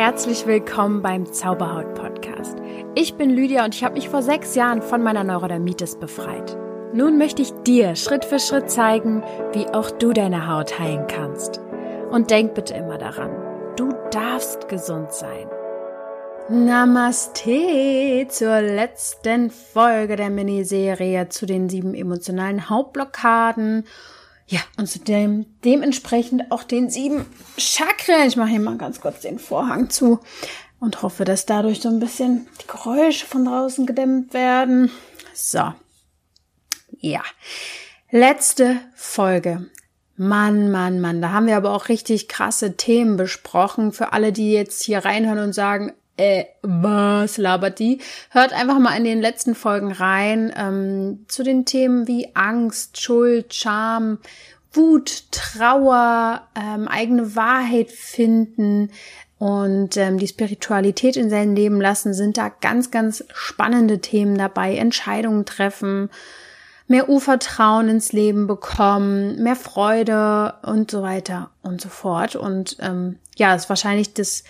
Herzlich willkommen beim Zauberhaut Podcast. Ich bin Lydia und ich habe mich vor sechs Jahren von meiner Neurodermitis befreit. Nun möchte ich dir Schritt für Schritt zeigen, wie auch du deine Haut heilen kannst. Und denk bitte immer daran, du darfst gesund sein. Namaste zur letzten Folge der Miniserie zu den sieben emotionalen Hauptblockaden. Ja, und zu dem, dementsprechend auch den sieben Chakren. Ich mache hier mal ganz kurz den Vorhang zu und hoffe, dass dadurch so ein bisschen die Geräusche von draußen gedämmt werden. So. Ja. Letzte Folge. Mann, Mann, Mann. Da haben wir aber auch richtig krasse Themen besprochen. Für alle, die jetzt hier reinhören und sagen, äh, was labert die? Hört einfach mal in den letzten Folgen rein ähm, zu den Themen wie Angst, Schuld, Scham, Wut, Trauer, ähm, eigene Wahrheit finden und ähm, die Spiritualität in sein Leben lassen, sind da ganz, ganz spannende Themen dabei. Entscheidungen treffen, mehr Urvertrauen ins Leben bekommen, mehr Freude und so weiter und so fort. Und ähm, ja, ist wahrscheinlich das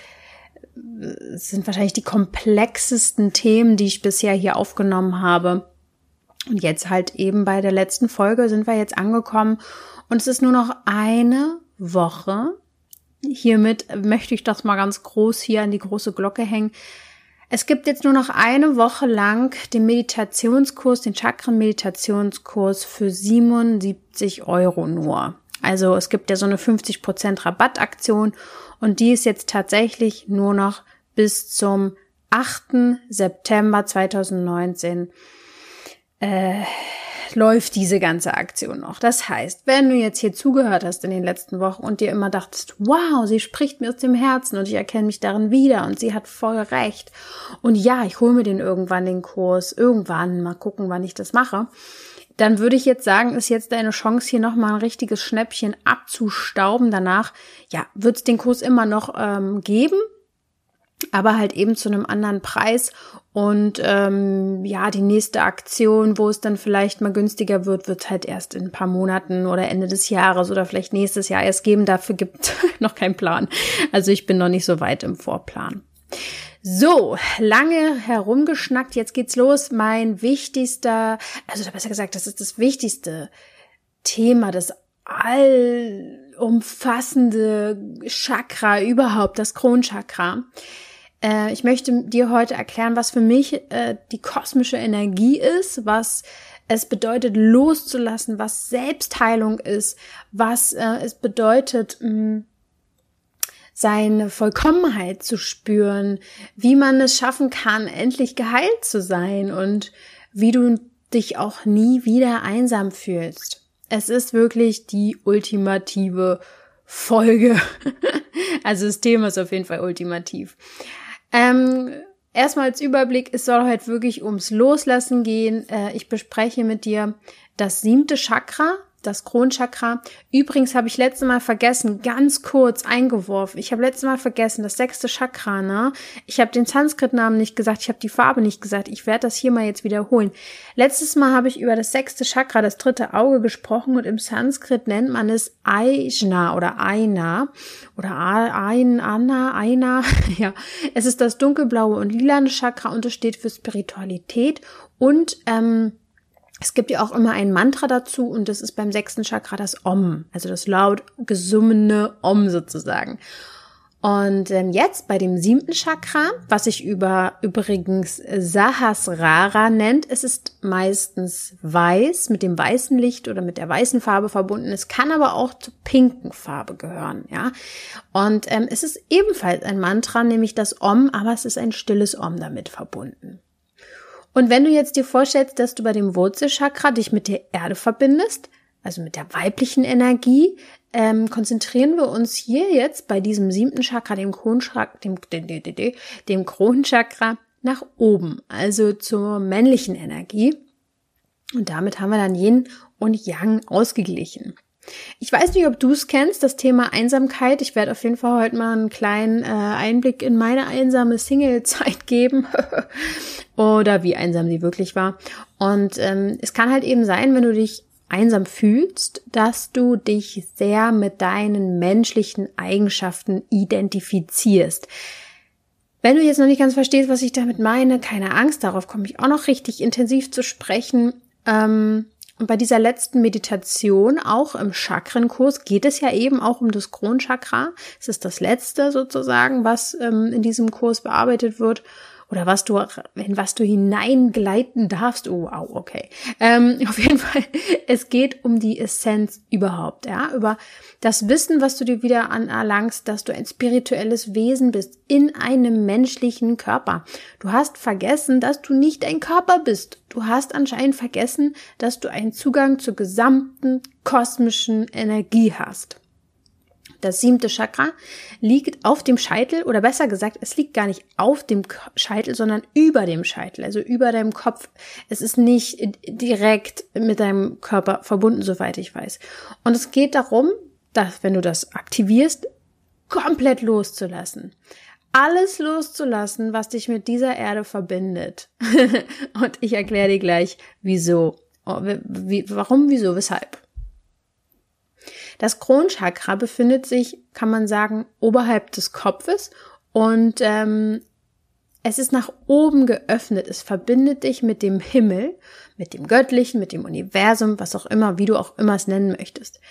sind wahrscheinlich die komplexesten Themen, die ich bisher hier aufgenommen habe. Und jetzt halt eben bei der letzten Folge sind wir jetzt angekommen und es ist nur noch eine Woche. Hiermit möchte ich das mal ganz groß hier an die große Glocke hängen. Es gibt jetzt nur noch eine Woche lang den Meditationskurs, den Chakren-Meditationskurs für 77 Euro nur. Also es gibt ja so eine 50% Rabattaktion und die ist jetzt tatsächlich nur noch bis zum 8. September 2019 äh, läuft diese ganze Aktion noch. Das heißt, wenn du jetzt hier zugehört hast in den letzten Wochen und dir immer dachtest, wow, sie spricht mir aus dem Herzen und ich erkenne mich darin wieder und sie hat voll recht. Und ja, ich hole mir den irgendwann den Kurs, irgendwann mal gucken, wann ich das mache dann würde ich jetzt sagen, ist jetzt deine Chance, hier nochmal ein richtiges Schnäppchen abzustauben. Danach, ja, wird es den Kurs immer noch ähm, geben, aber halt eben zu einem anderen Preis. Und ähm, ja, die nächste Aktion, wo es dann vielleicht mal günstiger wird, wird halt erst in ein paar Monaten oder Ende des Jahres oder vielleicht nächstes Jahr erst geben. Dafür gibt noch keinen Plan. Also ich bin noch nicht so weit im Vorplan. So, lange herumgeschnackt, jetzt geht's los. Mein wichtigster, also besser gesagt, das ist das wichtigste Thema, das allumfassende Chakra überhaupt, das Kronchakra. Äh, ich möchte dir heute erklären, was für mich äh, die kosmische Energie ist, was es bedeutet loszulassen, was Selbstheilung ist, was äh, es bedeutet, mh, mm, seine Vollkommenheit zu spüren, wie man es schaffen kann, endlich geheilt zu sein und wie du dich auch nie wieder einsam fühlst. Es ist wirklich die ultimative Folge. also das Thema ist auf jeden Fall ultimativ. Ähm, erstmal als Überblick, es soll heute wirklich ums Loslassen gehen. Äh, ich bespreche mit dir das siebte Chakra, das Kronchakra. Übrigens habe ich letztes Mal vergessen, ganz kurz eingeworfen. Ich habe letztes Mal vergessen, das sechste Chakra, ne? Ich habe den Sanskrit-Namen nicht gesagt, ich habe die Farbe nicht gesagt. Ich werde das hier mal jetzt wiederholen. Letztes Mal habe ich über das sechste Chakra, das dritte Auge gesprochen und im Sanskrit nennt man es Aijna oder Aina oder Ein, Anna, Aina. ja, es ist das dunkelblaue und lilane Chakra und es steht für Spiritualität und ähm, es gibt ja auch immer ein Mantra dazu und das ist beim sechsten Chakra das Om, also das laut gesummene Om sozusagen. Und ähm, jetzt bei dem siebten Chakra, was sich über übrigens Sahasrara nennt, es ist meistens weiß, mit dem weißen Licht oder mit der weißen Farbe verbunden. Es kann aber auch zur pinken Farbe gehören, ja. Und ähm, es ist ebenfalls ein Mantra, nämlich das Om, aber es ist ein stilles Om damit verbunden. Und wenn du jetzt dir vorstellst, dass du bei dem Wurzelchakra dich mit der Erde verbindest, also mit der weiblichen Energie, ähm, konzentrieren wir uns hier jetzt bei diesem siebten Chakra, dem Kronchakra, dem, dem, dem Kronchakra nach oben, also zur männlichen Energie. Und damit haben wir dann Yin und Yang ausgeglichen. Ich weiß nicht, ob du es kennst, das Thema Einsamkeit. Ich werde auf jeden Fall heute mal einen kleinen äh, Einblick in meine einsame Single-Zeit geben. Oder wie einsam sie wirklich war. Und ähm, es kann halt eben sein, wenn du dich einsam fühlst, dass du dich sehr mit deinen menschlichen Eigenschaften identifizierst. Wenn du jetzt noch nicht ganz verstehst, was ich damit meine, keine Angst, darauf komme ich auch noch richtig intensiv zu sprechen. Ähm, und bei dieser letzten Meditation, auch im Chakrenkurs, geht es ja eben auch um das Kronchakra. Es ist das letzte sozusagen, was ähm, in diesem Kurs bearbeitet wird oder was du, in was du hineingleiten darfst. Oh, wow, okay. Ähm, auf jeden Fall, es geht um die Essenz überhaupt, ja, über das Wissen, was du dir wieder anerlangst, dass du ein spirituelles Wesen bist in einem menschlichen Körper. Du hast vergessen, dass du nicht ein Körper bist. Du hast anscheinend vergessen, dass du einen Zugang zur gesamten kosmischen Energie hast. Das siebte Chakra liegt auf dem Scheitel oder besser gesagt, es liegt gar nicht auf dem Scheitel, sondern über dem Scheitel, also über deinem Kopf. Es ist nicht direkt mit deinem Körper verbunden, soweit ich weiß. Und es geht darum, dass wenn du das aktivierst, komplett loszulassen. Alles loszulassen, was dich mit dieser Erde verbindet. Und ich erkläre dir gleich, wieso. Oh, wie, warum, wieso, weshalb. Das Kronchakra befindet sich, kann man sagen, oberhalb des Kopfes und ähm, es ist nach oben geöffnet. Es verbindet dich mit dem Himmel, mit dem Göttlichen, mit dem Universum, was auch immer, wie du auch immer es nennen möchtest.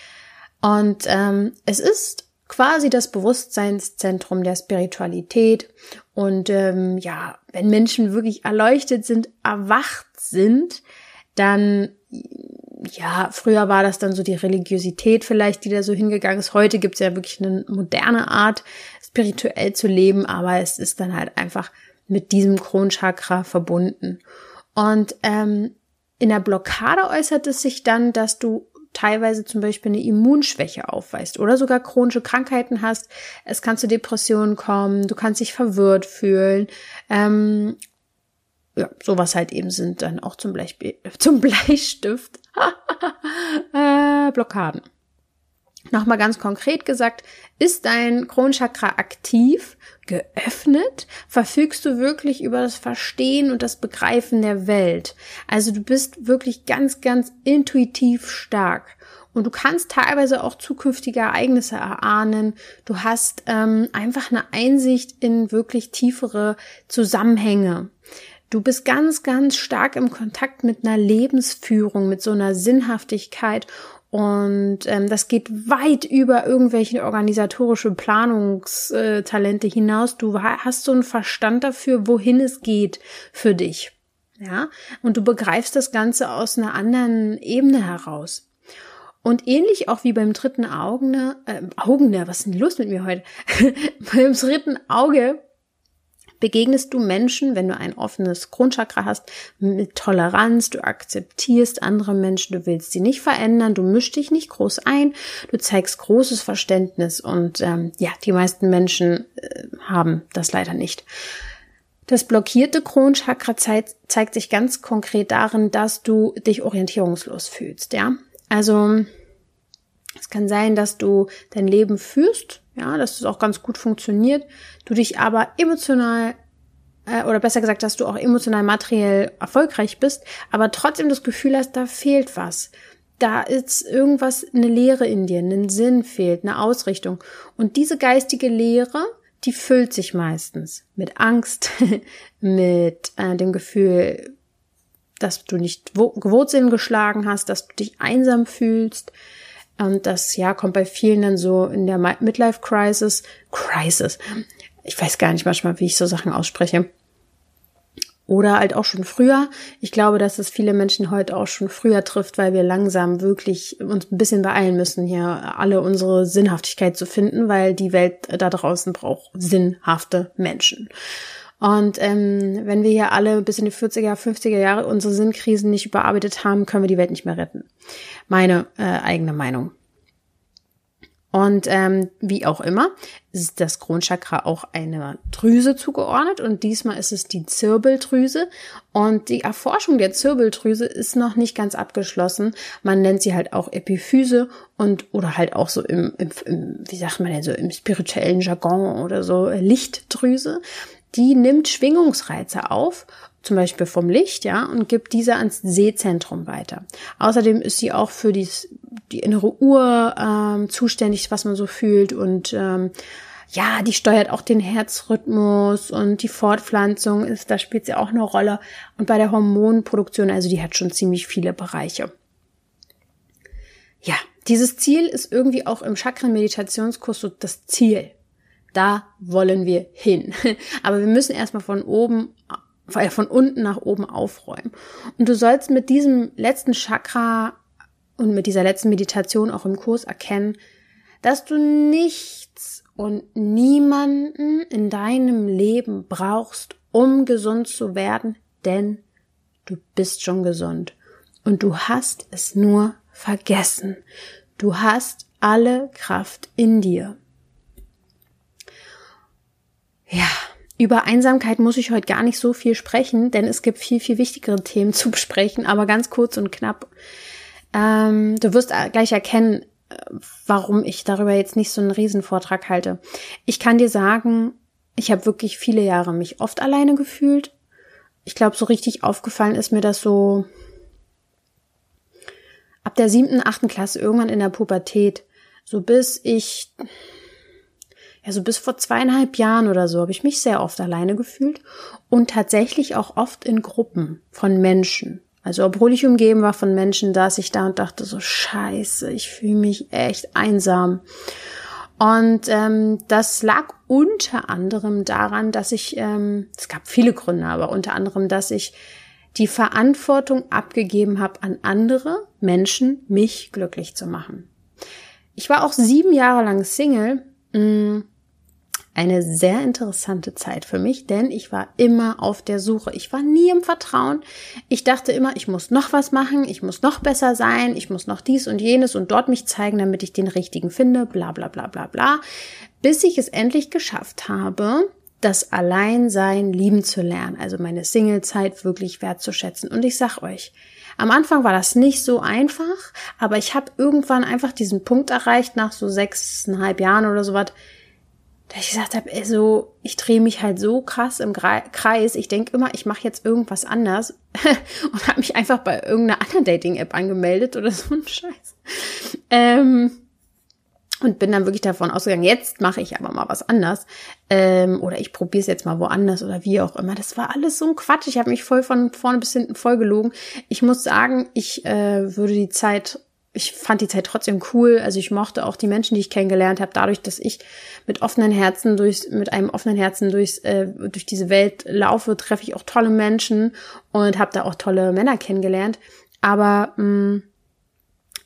Und ähm, es ist quasi das Bewusstseinszentrum der Spiritualität. Und ähm, ja, wenn Menschen wirklich erleuchtet sind, erwacht sind, dann ja, früher war das dann so die Religiosität vielleicht, die da so hingegangen ist. Heute gibt es ja wirklich eine moderne Art, spirituell zu leben, aber es ist dann halt einfach mit diesem Kronchakra verbunden. Und ähm, in der Blockade äußert es sich dann, dass du teilweise zum Beispiel eine Immunschwäche aufweist oder sogar chronische Krankheiten hast. Es kann zu Depressionen kommen, du kannst dich verwirrt fühlen. Ähm, ja, sowas halt eben sind dann auch zum, Beispiel, zum Bleistift äh, Blockaden. Nochmal ganz konkret gesagt, ist dein Kronchakra aktiv, geöffnet, verfügst du wirklich über das Verstehen und das Begreifen der Welt. Also du bist wirklich ganz, ganz intuitiv stark. Und du kannst teilweise auch zukünftige Ereignisse erahnen. Du hast ähm, einfach eine Einsicht in wirklich tiefere Zusammenhänge. Du bist ganz, ganz stark im Kontakt mit einer Lebensführung, mit so einer Sinnhaftigkeit und ähm, das geht weit über irgendwelche organisatorische Planungstalente hinaus. Du hast so einen Verstand dafür, wohin es geht für dich. Ja, und du begreifst das Ganze aus einer anderen Ebene heraus. Und ähnlich auch wie beim dritten Auge, äh, Augen, was ist denn los mit mir heute? beim dritten Auge begegnest du Menschen, wenn du ein offenes Grundchakra hast, mit Toleranz, du akzeptierst andere Menschen, du willst sie nicht verändern, du mischst dich nicht groß ein, du zeigst großes Verständnis und ähm, ja, die meisten Menschen äh, haben das leider nicht. Das blockierte Kronchakra zeigt, zeigt sich ganz konkret darin, dass du dich orientierungslos fühlst, ja. Also, es kann sein, dass du dein Leben führst, ja, dass es auch ganz gut funktioniert, du dich aber emotional äh, oder besser gesagt, dass du auch emotional materiell erfolgreich bist, aber trotzdem das Gefühl hast, da fehlt was. Da ist irgendwas, eine Leere in dir, ein Sinn fehlt, eine Ausrichtung. Und diese geistige Leere, die füllt sich meistens mit Angst, mit äh, dem Gefühl, dass du nicht Wurzeln geschlagen hast, dass du dich einsam fühlst, und das, ja, kommt bei vielen dann so in der Midlife Crisis, Crisis. Ich weiß gar nicht manchmal, wie ich so Sachen ausspreche. Oder halt auch schon früher. Ich glaube, dass es viele Menschen heute auch schon früher trifft, weil wir langsam wirklich uns ein bisschen beeilen müssen, hier alle unsere Sinnhaftigkeit zu finden, weil die Welt da draußen braucht sinnhafte Menschen. Und ähm, wenn wir hier alle bis in die 40er, 50er Jahre unsere Sinnkrisen nicht überarbeitet haben, können wir die Welt nicht mehr retten. Meine äh, eigene Meinung. Und ähm, wie auch immer, ist das Kronchakra auch einer Drüse zugeordnet und diesmal ist es die Zirbeldrüse. Und die Erforschung der Zirbeldrüse ist noch nicht ganz abgeschlossen. Man nennt sie halt auch Epiphyse und oder halt auch so im, im, im wie sagt man denn so, im spirituellen Jargon oder so Lichtdrüse die nimmt Schwingungsreize auf, zum Beispiel vom Licht, ja, und gibt diese ans Sehzentrum weiter. Außerdem ist sie auch für die, die innere Uhr ähm, zuständig, was man so fühlt und ähm, ja, die steuert auch den Herzrhythmus und die Fortpflanzung ist, da spielt sie auch eine Rolle. Und bei der Hormonproduktion, also die hat schon ziemlich viele Bereiche. Ja, dieses Ziel ist irgendwie auch im Chakren-Meditationskurs so das Ziel. Da wollen wir hin. Aber wir müssen erstmal von oben, äh, von unten nach oben aufräumen. Und du sollst mit diesem letzten Chakra und mit dieser letzten Meditation auch im Kurs erkennen, dass du nichts und niemanden in deinem Leben brauchst, um gesund zu werden, denn du bist schon gesund. Und du hast es nur vergessen. Du hast alle Kraft in dir. Ja, über Einsamkeit muss ich heute gar nicht so viel sprechen, denn es gibt viel, viel wichtigere Themen zu besprechen, aber ganz kurz und knapp. Ähm, du wirst gleich erkennen, warum ich darüber jetzt nicht so einen Riesenvortrag halte. Ich kann dir sagen, ich habe wirklich viele Jahre mich oft alleine gefühlt. Ich glaube, so richtig aufgefallen ist mir das so ab der siebten, achten Klasse, irgendwann in der Pubertät, so bis ich, ja, so bis vor zweieinhalb Jahren oder so, habe ich mich sehr oft alleine gefühlt und tatsächlich auch oft in Gruppen von Menschen. Also obwohl ich umgeben war von Menschen, saß ich da und dachte so, scheiße, ich fühle mich echt einsam. Und ähm, das lag unter anderem daran, dass ich, ähm, es gab viele Gründe, aber unter anderem, dass ich die Verantwortung abgegeben habe an andere Menschen, mich glücklich zu machen. Ich war auch sieben Jahre lang Single. Mh, mm, eine sehr interessante Zeit für mich, denn ich war immer auf der Suche. Ich war nie im Vertrauen. Ich dachte immer, ich muss noch was machen, ich muss noch besser sein, ich muss noch dies und jenes und dort mich zeigen, damit ich den richtigen finde, bla bla bla bla bla. Bis ich es endlich geschafft habe, das Alleinsein lieben zu lernen, also meine Singlezeit wirklich wertzuschätzen. Und ich sag euch, am Anfang war das nicht so einfach, aber ich habe irgendwann einfach diesen Punkt erreicht, nach so sechseinhalb Jahren oder so was, dass ich gesagt habe, so, ich drehe mich halt so krass im Kreis. Ich denke immer, ich mache jetzt irgendwas anders und habe mich einfach bei irgendeiner anderen Dating-App angemeldet oder so ein Scheiß. Ähm, und bin dann wirklich davon ausgegangen, jetzt mache ich aber mal was anders. Ähm, oder ich probiere es jetzt mal woanders oder wie auch immer. Das war alles so ein Quatsch. Ich habe mich voll von vorne bis hinten voll gelogen. Ich muss sagen, ich äh, würde die Zeit ich fand die Zeit trotzdem cool. Also ich mochte auch die Menschen, die ich kennengelernt habe, dadurch, dass ich mit offenen Herzen durchs, mit einem offenen Herzen durchs, äh, durch diese Welt laufe, treffe ich auch tolle Menschen und habe da auch tolle Männer kennengelernt. Aber mh, mm,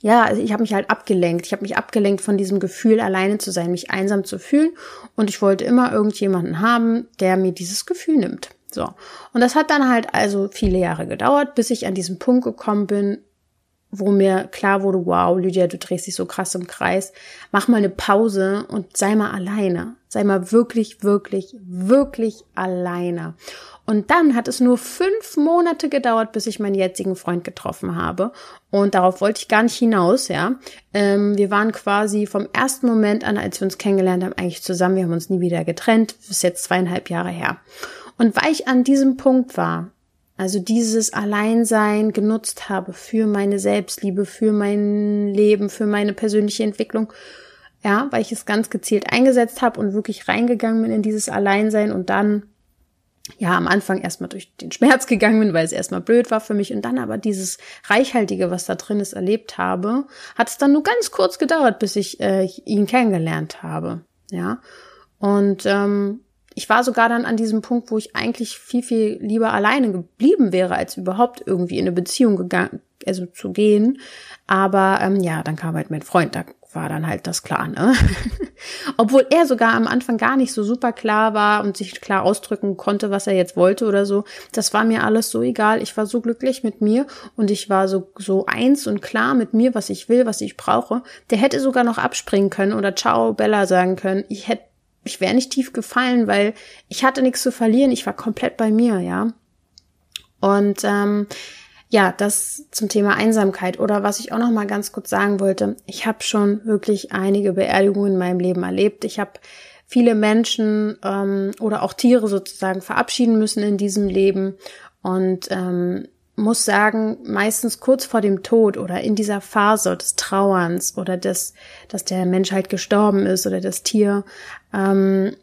ja, also ich habe mich halt abgelenkt. Ich habe mich abgelenkt von diesem Gefühl, alleine zu sein, mich einsam zu fühlen. Und ich wollte immer irgendjemanden haben, der mir dieses Gefühl nimmt. So. Und das hat dann halt also viele Jahre gedauert, bis ich an diesen Punkt gekommen bin, wo mir klar wurde, wow, Lydia, du drehst dich so krass im Kreis. Mach mal eine Pause und sei mal alleine. Sei mal wirklich, wirklich, wirklich alleine. Und dann hat es nur fünf Monate gedauert, bis ich meinen jetzigen Freund getroffen habe. Und darauf wollte ich gar nicht hinaus, ja. Ähm, wir waren quasi vom ersten Moment an, als wir uns kennengelernt haben, eigentlich zusammen. Wir haben uns nie wieder getrennt. Das ist jetzt zweieinhalb Jahre her. Und weil ich an diesem Punkt war, also dieses Alleinsein genutzt habe für meine Selbstliebe, für mein Leben, für meine persönliche Entwicklung. Ja, weil ich es ganz gezielt eingesetzt habe und wirklich reingegangen bin in dieses Alleinsein und dann ja am Anfang erstmal durch den Schmerz gegangen bin, weil es erstmal blöd war für mich und dann aber dieses reichhaltige, was da drin ist, erlebt habe, hat es dann nur ganz kurz gedauert, bis ich äh, ihn kennengelernt habe. Ja, und ähm, ich war sogar dann an diesem Punkt, wo ich eigentlich viel, viel lieber alleine geblieben wäre, als überhaupt irgendwie in eine Beziehung gegangen, also zu gehen. Aber ähm, ja, dann kam halt mein Freund, da war dann halt das klar, ne? Obwohl er sogar am Anfang gar nicht so super klar war und sich klar ausdrücken konnte, was er jetzt wollte oder so. Das war mir alles so egal. Ich war so glücklich mit mir und ich war so, so eins und klar mit mir, was ich will, was ich brauche. Der hätte sogar noch abspringen können oder Ciao Bella sagen können. Ich hätte ich wäre nicht tief gefallen, weil ich hatte nichts zu verlieren. Ich war komplett bei mir, ja. Und ähm, ja, das zum Thema Einsamkeit. Oder was ich auch noch mal ganz kurz sagen wollte: Ich habe schon wirklich einige Beerdigungen in meinem Leben erlebt. Ich habe viele Menschen ähm, oder auch Tiere sozusagen verabschieden müssen in diesem Leben. Und ähm, muss sagen, meistens kurz vor dem Tod oder in dieser Phase des Trauerns oder des, dass der Mensch halt gestorben ist oder das Tier, ähm,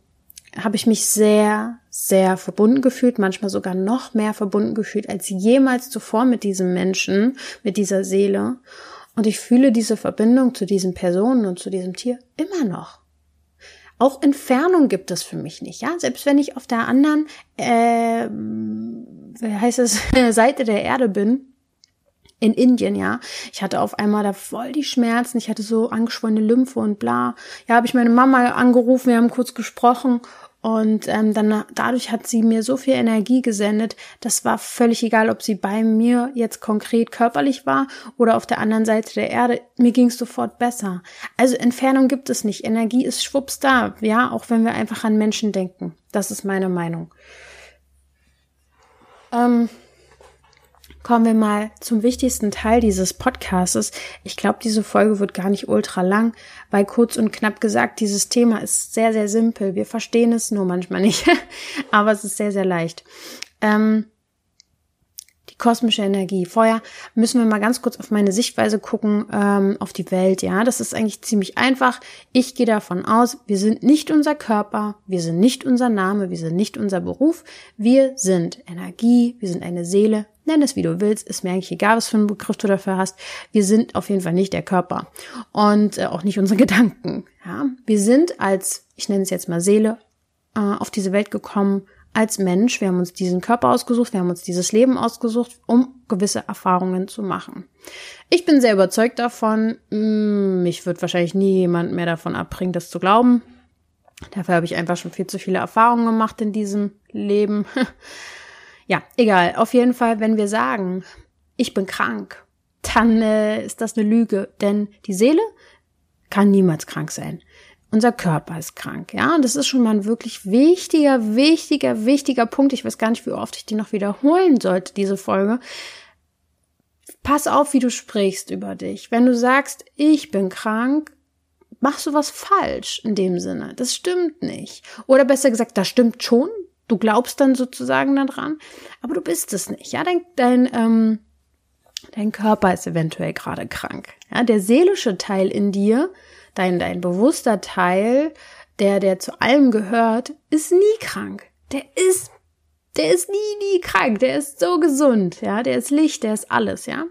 habe ich mich sehr, sehr verbunden gefühlt, manchmal sogar noch mehr verbunden gefühlt als jemals zuvor mit diesem Menschen, mit dieser Seele. Und ich fühle diese Verbindung zu diesen Personen und zu diesem Tier immer noch. Auch Entfernung gibt es für mich nicht, ja. Selbst wenn ich auf der anderen, äh, heißt es, Seite der Erde bin, in Indien, ja. Ich hatte auf einmal da voll die Schmerzen, ich hatte so angeschwollene Lymphe und bla. Ja, habe ich meine Mama angerufen, wir haben kurz gesprochen und ähm, dann dadurch hat sie mir so viel Energie gesendet, das war völlig egal, ob sie bei mir jetzt konkret körperlich war oder auf der anderen Seite der Erde. Mir ging es sofort besser. Also Entfernung gibt es nicht. Energie ist schwupps da, ja, auch wenn wir einfach an Menschen denken. Das ist meine Meinung. Ähm, kommen wir mal zum wichtigsten Teil dieses Podcastes. Ich glaube, diese Folge wird gar nicht ultra lang, weil kurz und knapp gesagt, dieses Thema ist sehr, sehr simpel. Wir verstehen es nur manchmal nicht, aber es ist sehr, sehr leicht. Ähm, kosmische Energie. Vorher müssen wir mal ganz kurz auf meine Sichtweise gucken, ähm, auf die Welt. Ja, das ist eigentlich ziemlich einfach. Ich gehe davon aus, wir sind nicht unser Körper, wir sind nicht unser Name, wir sind nicht unser Beruf. Wir sind Energie, wir sind eine Seele, nenn es wie du willst, ist mir eigentlich egal, was für einen Begriff du dafür hast. Wir sind auf jeden Fall nicht der Körper und äh, auch nicht unsere Gedanken. Ja? Wir sind als, ich nenne es jetzt mal Seele, äh, auf diese Welt gekommen als Mensch. Wir haben uns diesen Körper ausgesucht, wir haben uns dieses Leben ausgesucht, um gewisse Erfahrungen zu machen. Ich bin sehr überzeugt davon. Hm, mich wird wahrscheinlich nie jemand mehr davon abbringen, das zu glauben. Dafür habe ich einfach schon viel zu viele Erfahrungen gemacht in diesem Leben. Ja, egal. Auf jeden Fall, wenn wir sagen, ich bin krank, dann äh, ist das eine Lüge, denn die Seele kann niemals krank sein. Unser Körper ist krank, ja, und das ist schon mal ein wirklich wichtiger, wichtiger, wichtiger Punkt. Ich weiß gar nicht, wie oft ich die noch wiederholen sollte, diese Folge. Pass auf, wie du sprichst über dich. Wenn du sagst, ich bin krank, machst du was falsch in dem Sinne. Das stimmt nicht. Oder besser gesagt, das stimmt schon, Du glaubst dann sozusagen daran, aber du bist es nicht. Ja, dein, dein, ähm, dein Körper ist eventuell gerade krank. Ja, der seelische Teil in dir, dein, dein bewusster Teil, der, der zu allem gehört, ist nie krank. Der ist, der ist nie, nie krank. Der ist so gesund. Ja, der ist Licht, der ist alles. Ja.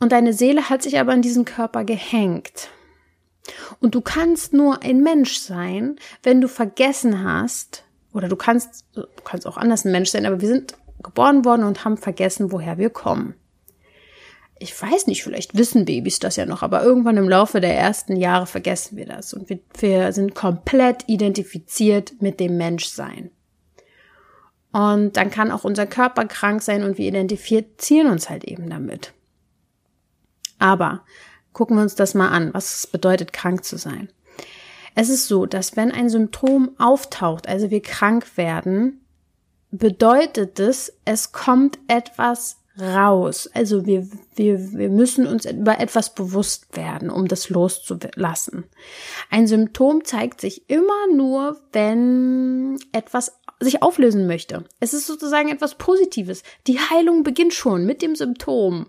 Und deine Seele hat sich aber an diesen Körper gehängt. Und du kannst nur ein Mensch sein, wenn du vergessen hast, oder du kannst, du kannst auch anders ein Mensch sein, aber wir sind geboren worden und haben vergessen, woher wir kommen. Ich weiß nicht, vielleicht wissen Babys das ja noch, aber irgendwann im Laufe der ersten Jahre vergessen wir das und wir, wir sind komplett identifiziert mit dem Menschsein. Und dann kann auch unser Körper krank sein und wir identifizieren uns halt eben damit. Aber gucken wir uns das mal an, was es bedeutet, krank zu sein. Es ist so, dass wenn ein Symptom auftaucht, also wir krank werden, bedeutet es, es kommt etwas raus. Also wir, wir, wir müssen uns über etwas bewusst werden, um das loszulassen. Ein Symptom zeigt sich immer nur, wenn etwas sich auflösen möchte. Es ist sozusagen etwas Positives. Die Heilung beginnt schon mit dem Symptom.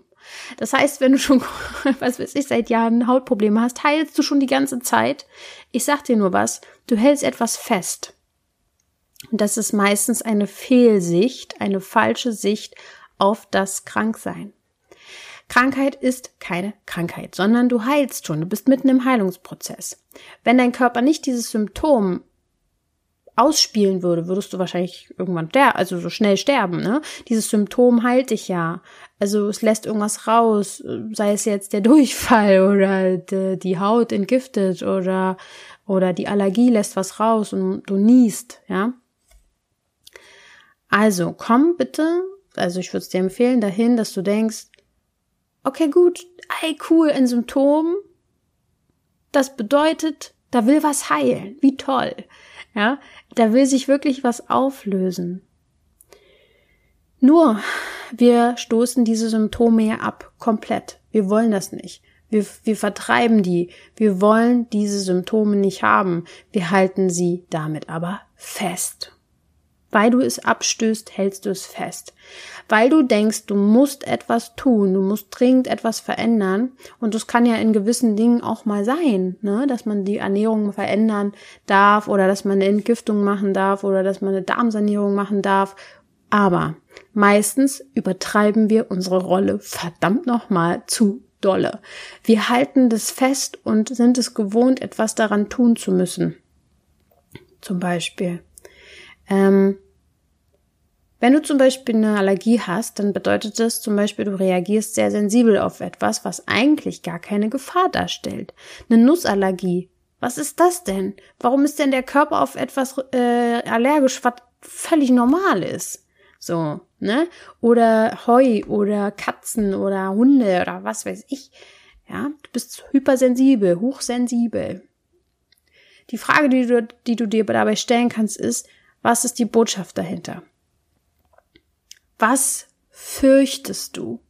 Das heißt, wenn du schon, was weiß ich, seit Jahren Hautprobleme hast, heilst du schon die ganze Zeit. Ich sag dir nur was, du hältst etwas fest. Und das ist meistens eine Fehlsicht, eine falsche Sicht auf das Kranksein. Krankheit ist keine Krankheit, sondern du heilst schon, du bist mitten im Heilungsprozess. Wenn dein Körper nicht dieses Symptom ausspielen würde, würdest du wahrscheinlich irgendwann der, also so schnell sterben, ne? Dieses Symptom heilt dich ja. Also es lässt irgendwas raus, sei es jetzt der Durchfall oder die Haut entgiftet oder oder die Allergie lässt was raus und du niest, ja? Also komm bitte, also ich würde es dir empfehlen, dahin, dass du denkst, okay, gut, ey, cool, ein Symptom, das bedeutet, da will was heilen, wie toll. Ja, da will sich wirklich was auflösen. Nur, wir stoßen diese Symptome ja ab, komplett. Wir wollen das nicht. Wir, wir vertreiben die. Wir wollen diese Symptome nicht haben. Wir halten sie damit aber fest. Weil du es abstößt, hältst du es fest. Weil du denkst, du musst etwas tun, du musst dringend etwas verändern. Und das kann ja in gewissen Dingen auch mal sein, ne? dass man die Ernährung verändern darf oder dass man eine Entgiftung machen darf oder dass man eine Darmsanierung machen darf. Aber meistens übertreiben wir unsere Rolle verdammt nochmal zu dolle. Wir halten das fest und sind es gewohnt, etwas daran tun zu müssen. Zum Beispiel. Ähm, wenn du zum Beispiel eine Allergie hast, dann bedeutet das zum Beispiel, du reagierst sehr sensibel auf etwas, was eigentlich gar keine Gefahr darstellt. Eine Nussallergie. Was ist das denn? Warum ist denn der Körper auf etwas äh, allergisch, was völlig normal ist? So, ne? Oder Heu oder Katzen oder Hunde oder was weiß ich. Ja, du bist hypersensibel, hochsensibel. Die Frage, die du, die du dir dabei stellen kannst, ist, was ist die Botschaft dahinter? Was fürchtest du?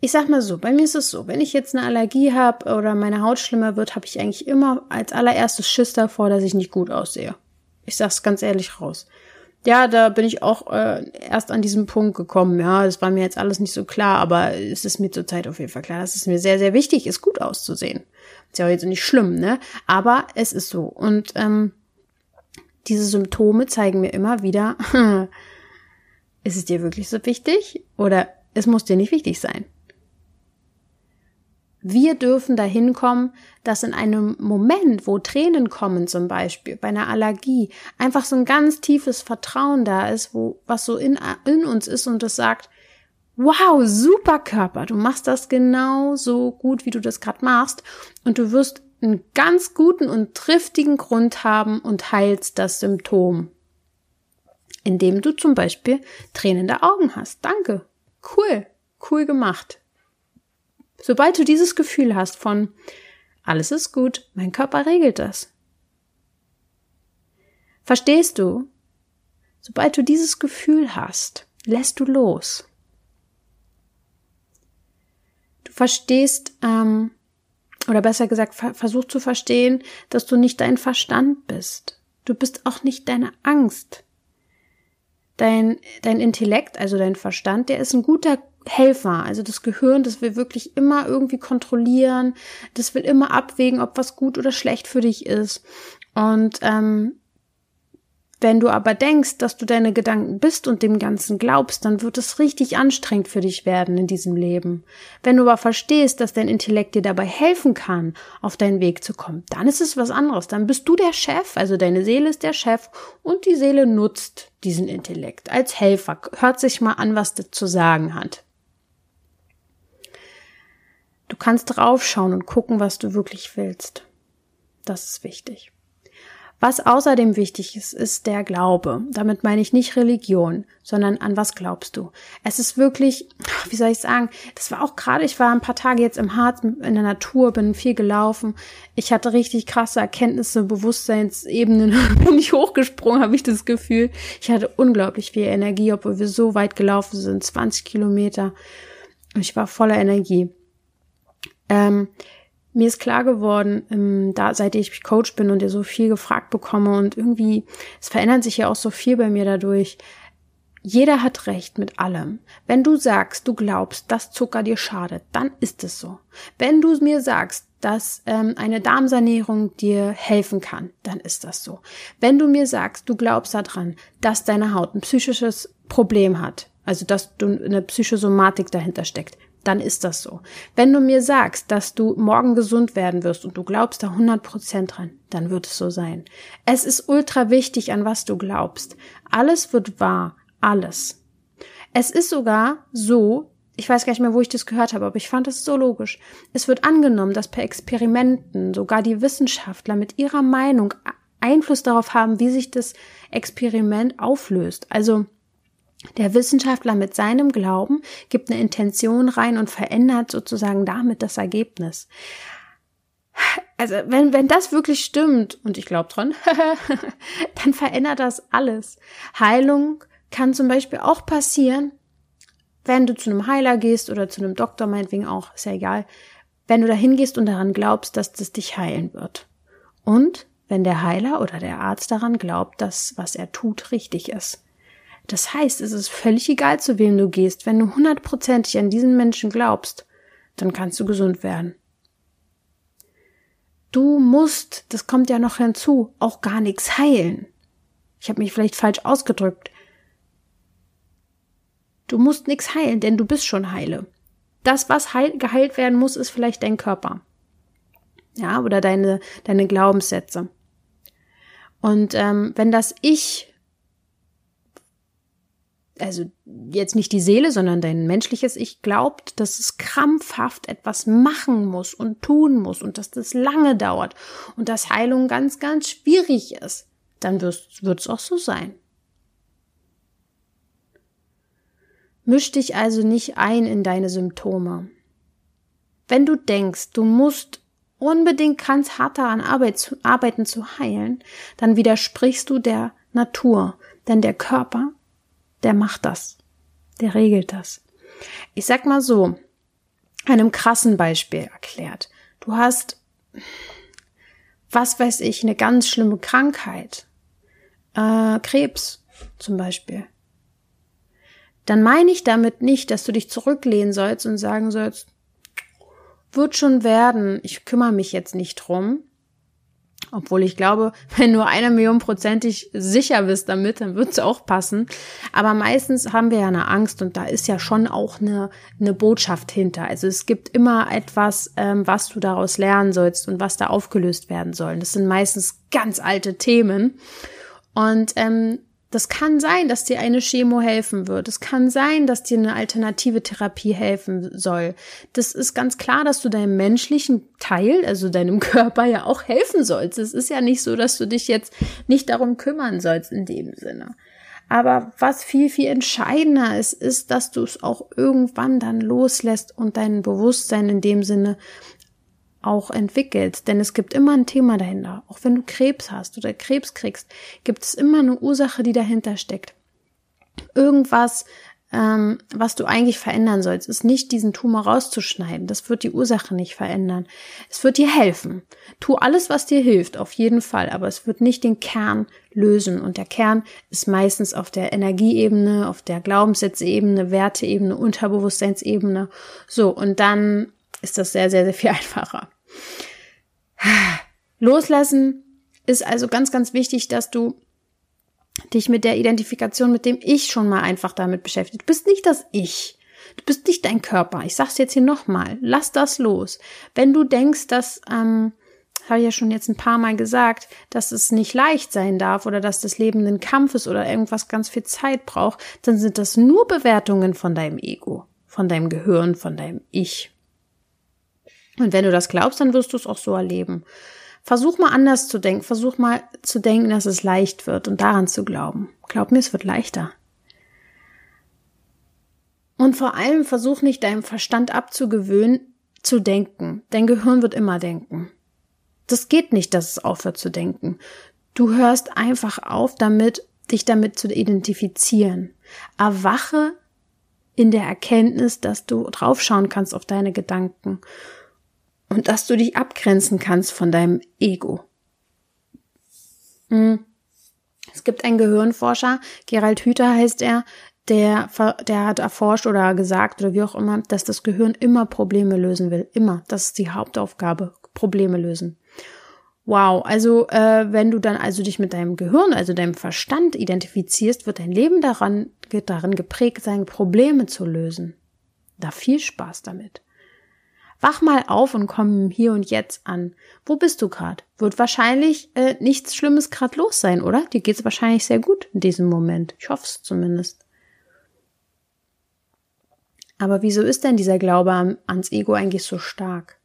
Ich sag mal so, bei mir ist es so, wenn ich jetzt eine Allergie habe oder meine Haut schlimmer wird, habe ich eigentlich immer als allererstes Schiss davor, dass ich nicht gut aussehe. Ich sag's ganz ehrlich raus. Ja, da bin ich auch äh, erst an diesem Punkt gekommen. Ja, das war mir jetzt alles nicht so klar, aber es ist mir zurzeit auf jeden Fall klar, dass es mir sehr, sehr wichtig ist, gut auszusehen. Ist ja auch jetzt nicht schlimm, ne? Aber es ist so. Und ähm, diese Symptome zeigen mir immer wieder, ist es dir wirklich so wichtig oder es muss dir nicht wichtig sein. Wir dürfen dahin kommen, dass in einem Moment, wo Tränen kommen zum Beispiel, bei einer Allergie, einfach so ein ganz tiefes Vertrauen da ist, wo, was so in, in uns ist und es sagt, wow, super Körper, du machst das genau so gut, wie du das gerade machst und du wirst einen ganz guten und triftigen Grund haben und heilst das Symptom. Indem du zum Beispiel tränende Augen hast. Danke. Cool. Cool gemacht. Sobald du dieses Gefühl hast von alles ist gut, mein Körper regelt das. Verstehst du? Sobald du dieses Gefühl hast, lässt du los. Du verstehst, ähm, oder besser gesagt, versuch zu verstehen, dass du nicht dein Verstand bist. Du bist auch nicht deine Angst. Dein, dein Intellekt, also dein Verstand, der ist ein guter Helfer. Also das Gehirn, das will wirklich immer irgendwie kontrollieren, das will immer abwägen, ob was gut oder schlecht für dich ist. Und ähm, wenn du aber denkst, dass du deine Gedanken bist und dem Ganzen glaubst, dann wird es richtig anstrengend für dich werden in diesem Leben. Wenn du aber verstehst, dass dein Intellekt dir dabei helfen kann, auf deinen Weg zu kommen, dann ist es was anderes. Dann bist du der Chef, also deine Seele ist der Chef und die Seele nutzt diesen Intellekt als Helfer. Hört sich mal an, was das zu sagen hat. Du kannst draufschauen und gucken, was du wirklich willst. Das ist wichtig. Was außerdem wichtig ist, ist der Glaube. Damit meine ich nicht Religion, sondern an was glaubst du? Es ist wirklich, wie soll ich sagen, das war auch gerade, ich war ein paar Tage jetzt im Harz in der Natur, bin viel gelaufen. Ich hatte richtig krasse Erkenntnisse, Bewusstseinsebenen, bin ich hochgesprungen, habe ich das Gefühl. Ich hatte unglaublich viel Energie, obwohl wir so weit gelaufen sind, 20 Kilometer. Ich war voller Energie. Ähm, mir ist klar geworden, ähm, da seit ich Coach bin und ja so viel gefragt bekomme und irgendwie, es verändert sich ja auch so viel bei mir dadurch. Jeder hat recht mit allem. Wenn du sagst, du glaubst, dass Zucker dir schadet, dann ist es so. Wenn du mir sagst, dass ähm, eine Darmsanierung dir helfen kann, dann ist das so. Wenn du mir sagst, du glaubst daran, dass deine Haut ein psychisches Problem hat, also dass du eine Psychosomatik dahinter steckt, dann ist das so. Wenn du mir sagst, dass du morgen gesund werden wirst und du glaubst da 100% dran, dann wird es so sein. Es ist ultra wichtig, an was du glaubst. Alles wird wahr. Alles. Es ist sogar so, ich weiß gar nicht mehr, wo ich das gehört habe, aber ich fand es so logisch. Es wird angenommen, dass per Experimenten sogar die Wissenschaftler mit ihrer Meinung Einfluss darauf haben, wie sich das Experiment auflöst. Also, der Wissenschaftler mit seinem Glauben gibt eine Intention rein und verändert sozusagen damit das Ergebnis. Also wenn, wenn das wirklich stimmt, und ich glaube dran, dann verändert das alles. Heilung kann zum Beispiel auch passieren, wenn du zu einem Heiler gehst oder zu einem Doktor, meinetwegen auch, ist ja egal, wenn du da hingehst und daran glaubst, dass das dich heilen wird. Und wenn der Heiler oder der Arzt daran glaubt, dass was er tut richtig ist. Das heißt, es ist völlig egal, zu wem du gehst. Wenn du hundertprozentig an diesen Menschen glaubst, dann kannst du gesund werden. Du musst, das kommt ja noch hinzu, auch gar nichts heilen. Ich habe mich vielleicht falsch ausgedrückt. Du musst nichts heilen, denn du bist schon heile. Das, was heil, geheilt werden muss, ist vielleicht dein Körper. Ja, oder deine, deine Glaubenssätze. Und ähm, wenn das Ich also jetzt nicht die Seele, sondern dein menschliches Ich glaubt, dass es krampfhaft etwas machen muss und tun muss und dass das lange dauert und dass Heilung ganz, ganz schwierig ist, dann wird es auch so sein. Misch dich also nicht ein in deine Symptome. Wenn du denkst, du musst unbedingt ganz hart daran arbeiten zu heilen, dann widersprichst du der Natur, denn der Körper der macht das. Der regelt das. Ich sag mal so, einem krassen Beispiel erklärt. Du hast, was weiß ich, eine ganz schlimme Krankheit. Äh, Krebs zum Beispiel. Dann meine ich damit nicht, dass du dich zurücklehnen sollst und sagen sollst, wird schon werden, ich kümmere mich jetzt nicht drum, obwohl ich glaube, wenn nur eine Million prozentig sicher bist damit, dann wird es auch passen. Aber meistens haben wir ja eine Angst und da ist ja schon auch eine, eine Botschaft hinter. Also es gibt immer etwas, ähm, was du daraus lernen sollst und was da aufgelöst werden soll. Das sind meistens ganz alte Themen. Und ähm, das kann sein, dass dir eine Chemo helfen wird. Es kann sein, dass dir eine alternative Therapie helfen soll. Das ist ganz klar, dass du deinem menschlichen Teil, also deinem Körper ja auch helfen sollst. Es ist ja nicht so, dass du dich jetzt nicht darum kümmern sollst in dem Sinne. Aber was viel, viel entscheidender ist, ist, dass du es auch irgendwann dann loslässt und dein Bewusstsein in dem Sinne auch entwickelt. Denn es gibt immer ein Thema dahinter. Auch wenn du Krebs hast oder Krebs kriegst, gibt es immer eine Ursache, die dahinter steckt. Irgendwas, ähm, was du eigentlich verändern sollst, ist nicht diesen Tumor rauszuschneiden. Das wird die Ursache nicht verändern. Es wird dir helfen. Tu alles, was dir hilft, auf jeden Fall. Aber es wird nicht den Kern lösen. Und der Kern ist meistens auf der Energieebene, auf der Glaubenssätzeebene, Werteebene, Unterbewusstseinsebene. So, und dann ist das sehr, sehr, sehr viel einfacher. Loslassen ist also ganz, ganz wichtig, dass du dich mit der Identifikation mit dem Ich schon mal einfach damit beschäftigt. Du bist nicht das Ich. Du bist nicht dein Körper. Ich sag's jetzt hier nochmal. Lass das los. Wenn du denkst, dass, ähm, habe ich ja schon jetzt ein paar Mal gesagt, dass es nicht leicht sein darf oder dass das Leben ein Kampf ist oder irgendwas ganz viel Zeit braucht, dann sind das nur Bewertungen von deinem Ego, von deinem Gehirn, von deinem Ich. Und wenn du das glaubst, dann wirst du es auch so erleben. Versuch mal anders zu denken. Versuch mal zu denken, dass es leicht wird und daran zu glauben. Glaub mir, es wird leichter. Und vor allem versuch nicht deinem Verstand abzugewöhnen, zu denken. Dein Gehirn wird immer denken. Das geht nicht, dass es aufhört zu denken. Du hörst einfach auf damit, dich damit zu identifizieren. Erwache in der Erkenntnis, dass du draufschauen kannst auf deine Gedanken und dass du dich abgrenzen kannst von deinem Ego. Hm. Es gibt einen Gehirnforscher, Gerald Hüther heißt er, der, der hat erforscht oder gesagt oder wie auch immer, dass das Gehirn immer Probleme lösen will. Immer. Das ist die Hauptaufgabe. Probleme lösen. Wow, also äh, wenn du dann also dich mit deinem Gehirn, also deinem Verstand identifizierst, wird dein Leben daran, darin geprägt sein, Probleme zu lösen. Da viel Spaß damit. Wach mal auf und komm hier und jetzt an. Wo bist du gerade? Wird wahrscheinlich äh, nichts Schlimmes gerade los sein, oder? Dir geht's wahrscheinlich sehr gut in diesem Moment. Ich hoffe es zumindest. Aber wieso ist denn dieser Glaube ans Ego eigentlich so stark?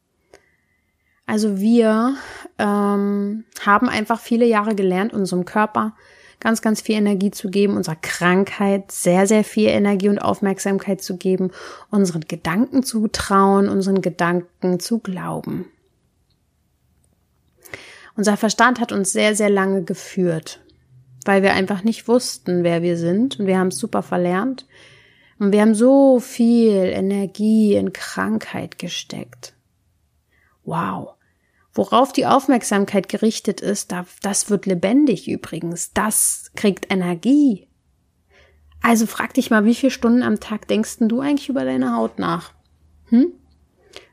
Also wir ähm, haben einfach viele Jahre gelernt, unserem Körper ganz, ganz viel Energie zu geben, unserer Krankheit sehr, sehr viel Energie und Aufmerksamkeit zu geben, unseren Gedanken zu trauen, unseren Gedanken zu glauben. Unser Verstand hat uns sehr, sehr lange geführt, weil wir einfach nicht wussten, wer wir sind und wir haben es super verlernt. Und wir haben so viel Energie in Krankheit gesteckt. Wow. Worauf die Aufmerksamkeit gerichtet ist, das wird lebendig übrigens. Das kriegt Energie. Also frag dich mal, wie viele Stunden am Tag denkst du eigentlich über deine Haut nach? Hm?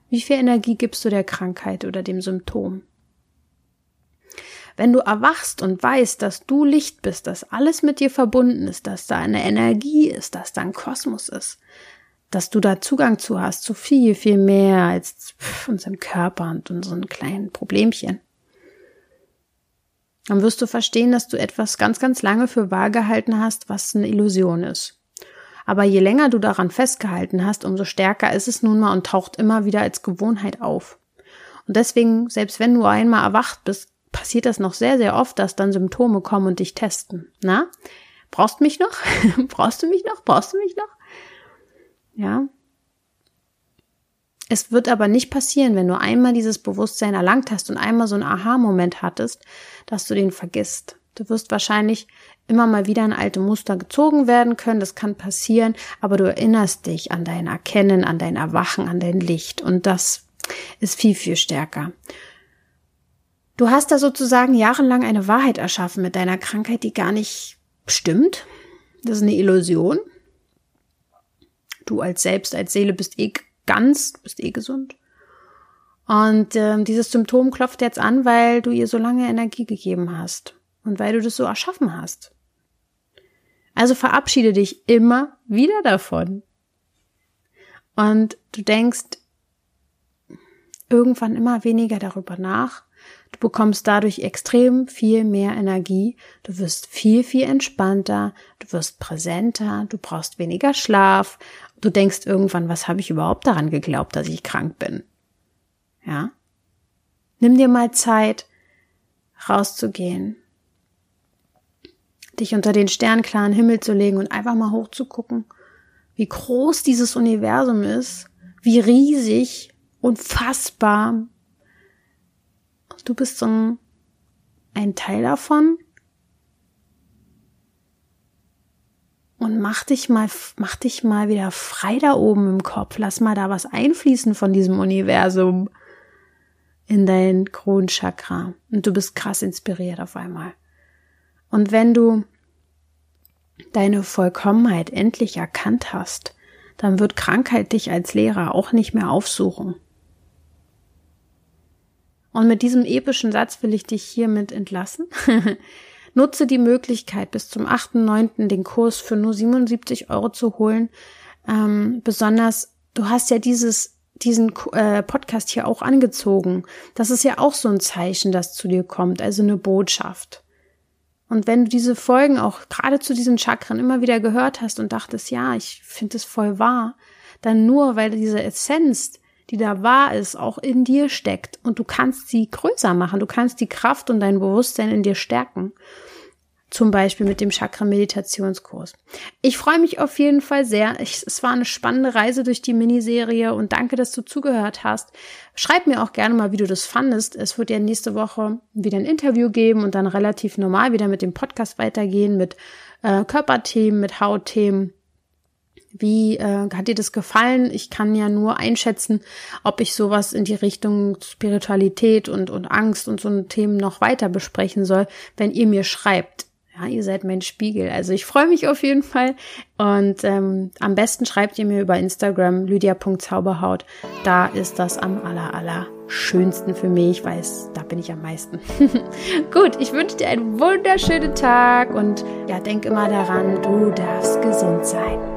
Wie viel Energie gibst du der Krankheit oder dem Symptom? Wenn du erwachst und weißt, dass du Licht bist, dass alles mit dir verbunden ist, dass da eine Energie ist, dass da ein Kosmos ist, dass du da Zugang zu hast, zu viel, viel mehr als unserem Körper und unseren kleinen Problemchen. Dann wirst du verstehen, dass du etwas ganz, ganz lange für wahr gehalten hast, was eine Illusion ist. Aber je länger du daran festgehalten hast, umso stärker ist es nun mal und taucht immer wieder als Gewohnheit auf. Und deswegen, selbst wenn du einmal erwacht bist, passiert das noch sehr, sehr oft, dass dann Symptome kommen und dich testen. Na? Brauchst du mich noch? Brauchst du mich noch? Brauchst du mich noch? Ja. Es wird aber nicht passieren, wenn du einmal dieses Bewusstsein erlangt hast und einmal so einen Aha-Moment hattest, dass du den vergisst. Du wirst wahrscheinlich immer mal wieder in alte Muster gezogen werden können, das kann passieren, aber du erinnerst dich an dein Erkennen, an dein Erwachen, an dein Licht und das ist viel, viel stärker. Du hast da sozusagen jahrelang eine Wahrheit erschaffen mit deiner Krankheit, die gar nicht stimmt. Das ist eine Illusion. Du als Selbst, als Seele bist eh ganz, bist eh gesund. Und äh, dieses Symptom klopft jetzt an, weil du ihr so lange Energie gegeben hast und weil du das so erschaffen hast. Also verabschiede dich immer wieder davon. Und du denkst irgendwann immer weniger darüber nach. Du bekommst dadurch extrem viel mehr Energie. Du wirst viel, viel entspannter. Du wirst präsenter. Du brauchst weniger Schlaf. Du denkst irgendwann, was habe ich überhaupt daran geglaubt, dass ich krank bin? Ja? Nimm dir mal Zeit, rauszugehen, dich unter den sternklaren Himmel zu legen und einfach mal hochzugucken, wie groß dieses Universum ist, wie riesig, unfassbar. Du bist so ein, ein Teil davon. Und mach dich mal, mach dich mal wieder frei da oben im Kopf. Lass mal da was einfließen von diesem Universum in dein Kronchakra. Und du bist krass inspiriert auf einmal. Und wenn du deine Vollkommenheit endlich erkannt hast, dann wird Krankheit dich als Lehrer auch nicht mehr aufsuchen. Und mit diesem epischen Satz will ich dich hiermit entlassen. Nutze die Möglichkeit, bis zum 8.9. den Kurs für nur 77 Euro zu holen. Ähm, besonders, du hast ja dieses, diesen äh, Podcast hier auch angezogen. Das ist ja auch so ein Zeichen, das zu dir kommt, also eine Botschaft. Und wenn du diese Folgen auch gerade zu diesen Chakren immer wieder gehört hast und dachtest, ja, ich finde es voll wahr, dann nur, weil diese Essenz, die da wahr ist, auch in dir steckt und du kannst sie größer machen, du kannst die Kraft und dein Bewusstsein in dir stärken zum Beispiel mit dem Chakra-Meditationskurs. Ich freue mich auf jeden Fall sehr. Ich, es war eine spannende Reise durch die Miniserie und danke, dass du zugehört hast. Schreib mir auch gerne mal, wie du das fandest. Es wird ja nächste Woche wieder ein Interview geben und dann relativ normal wieder mit dem Podcast weitergehen, mit äh, Körperthemen, mit Hautthemen. Wie äh, hat dir das gefallen? Ich kann ja nur einschätzen, ob ich sowas in die Richtung Spiritualität und, und Angst und so Themen noch weiter besprechen soll, wenn ihr mir schreibt ja, ihr seid mein Spiegel. Also ich freue mich auf jeden Fall. Und ähm, am besten schreibt ihr mir über Instagram lydia.zauberhaut. Da ist das am aller, aller schönsten für mich, weil da bin ich am meisten. Gut, ich wünsche dir einen wunderschönen Tag und ja, denk immer daran, du darfst gesund sein.